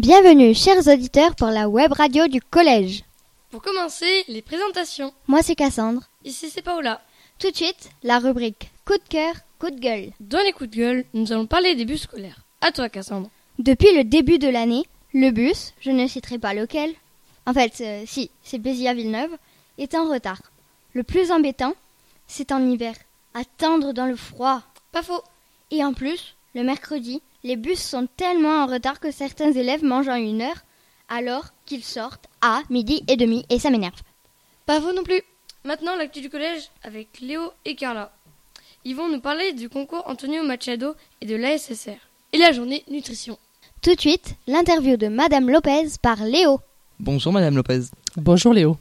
Bienvenue, chers auditeurs, pour la web radio du collège. Pour commencer, les présentations. Moi, c'est Cassandre. Ici, c'est Paola. Tout de suite, la rubrique coup de cœur, coup de gueule. Dans les coups de gueule, nous allons parler des bus scolaires. À toi, Cassandre. Depuis le début de l'année, le bus, je ne citerai pas lequel, en fait, euh, si, c'est Béziers Villeneuve, est en retard. Le plus embêtant, c'est en hiver. Attendre dans le froid. Pas faux. Et en plus, le mercredi, les bus sont tellement en retard que certains élèves mangent en une heure, alors qu'ils sortent à midi et demi, et ça m'énerve. Pas faux non plus. Maintenant, l'actu du collège avec Léo et Carla. Ils vont nous parler du concours Antonio Machado et de l'ASSR. Et la journée nutrition. Tout de suite, l'interview de Madame Lopez par Léo. Bonjour Madame Lopez. Bonjour Léo.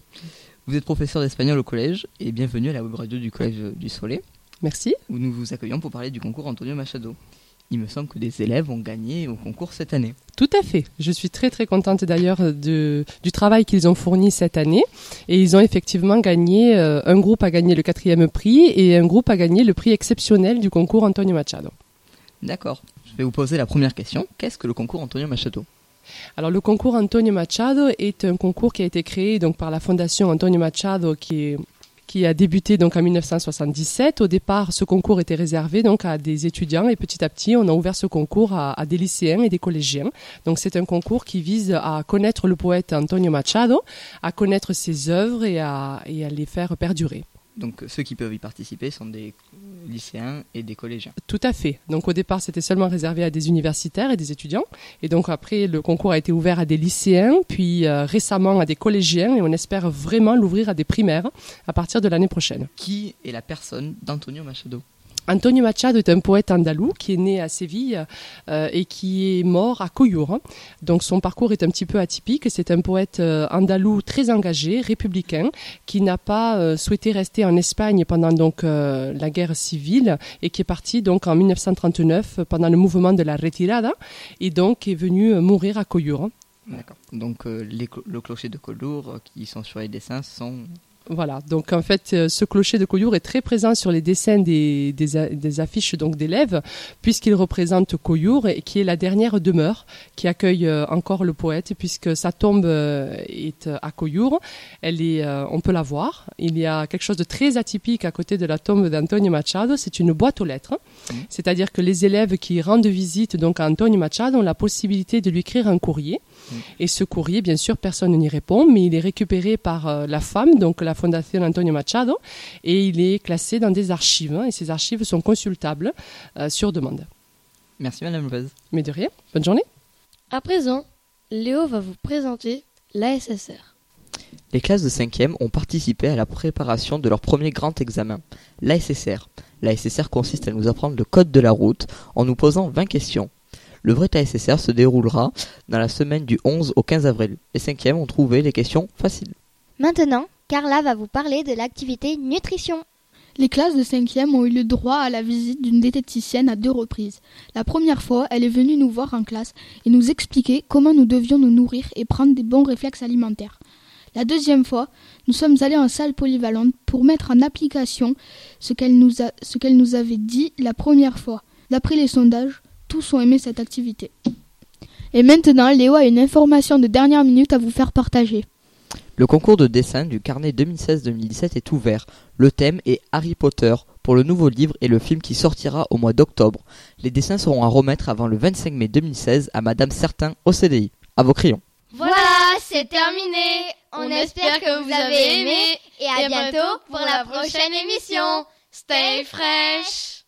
Vous êtes professeur d'espagnol au collège et bienvenue à la web radio du collège du Soleil Merci. où nous vous accueillons pour parler du concours Antonio Machado. Il me semble que des élèves ont gagné au concours cette année. Tout à fait. Je suis très très contente d'ailleurs du travail qu'ils ont fourni cette année. Et ils ont effectivement gagné, euh, un groupe a gagné le quatrième prix et un groupe a gagné le prix exceptionnel du concours Antonio Machado. D'accord. Je vais vous poser la première question. Qu'est-ce que le concours Antonio Machado? Alors le concours Antonio Machado est un concours qui a été créé donc par la fondation Antonio Machado qui est qui a débuté donc en 1977. Au départ, ce concours était réservé donc à des étudiants et petit à petit, on a ouvert ce concours à, des lycéens et des collégiens. Donc c'est un concours qui vise à connaître le poète Antonio Machado, à connaître ses œuvres et à, et à les faire perdurer. Donc ceux qui peuvent y participer sont des lycéens et des collégiens. Tout à fait. Donc au départ, c'était seulement réservé à des universitaires et des étudiants. Et donc après, le concours a été ouvert à des lycéens, puis euh, récemment à des collégiens, et on espère vraiment l'ouvrir à des primaires à partir de l'année prochaine. Qui est la personne d'Antonio Machado? Antonio Machado est un poète andalou qui est né à Séville euh, et qui est mort à Coyur. Donc son parcours est un petit peu atypique. C'est un poète euh, andalou très engagé, républicain, qui n'a pas euh, souhaité rester en Espagne pendant donc la guerre civile et qui est parti donc en 1939 pendant le mouvement de la retirada et donc est venu mourir à Coyur. D'accord. Donc les le clocher de euh, qui sont sur les dessins sont... Voilà, donc en fait, euh, ce clocher de Coyur est très présent sur les dessins des, affiches donc d'élèves, puisqu'il représente Coyur et qui est la dernière demeure qui accueille euh, encore le poète, puisque sa tombe euh, est à Coyur. Elle est, on peut la voir. Il y a quelque chose de très atypique à côté de la tombe d'Antonio Machado. C'est une boîte aux lettres, Mhm. c'est-à-dire que les élèves qui rendent visite donc à Antonio Machado ont la possibilité de lui écrire un courrier. Et ce courrier, bien sûr, personne n'y répond, mais il est récupéré par euh, la femme, donc la Fondation Antonio Machado, et il est classé dans des archives. hein, et ces archives sont consultables euh, sur demande. Merci Madame Lopez. Mais de rien, bonne journée. À présent, Léo va vous présenter l'ASSR. Les classes de 5e ont participé à la préparation de leur premier grand examen, l'ASSR. L'ASSR consiste à nous apprendre le code de la route en nous posant 20 questions. Le vrai ASSR se déroulera dans la semaine du 11 au 15 avril. Les 5e ont trouvé les questions faciles. Maintenant, Carla va vous parler de l'activité nutrition. Les classes de 5e ont eu le droit à la visite d'une diététicienne à deux reprises. La première fois, elle est venue nous voir en classe et nous expliquer comment nous devions nous nourrir et prendre des bons réflexes alimentaires. La deuxième fois, nous sommes allés en salle polyvalente pour mettre en application ce qu'elle nous, a- ce qu'elle nous avait dit la première fois. D'après les sondages, tous ont aimé cette activité. Et maintenant, Léo a une information de dernière minute à vous faire partager. Le concours de dessin du carnet 2016-2017 est ouvert. Le thème est Harry Potter pour le nouveau livre et le film qui sortira au mois d'octobre. Les dessins seront à remettre avant le 25 mai 2016 à Madame Certain au CDI. À vos crayons. Voilà, c'est terminé. On espère que vous avez aimé et à bientôt pour la prochaine émission. Stay fresh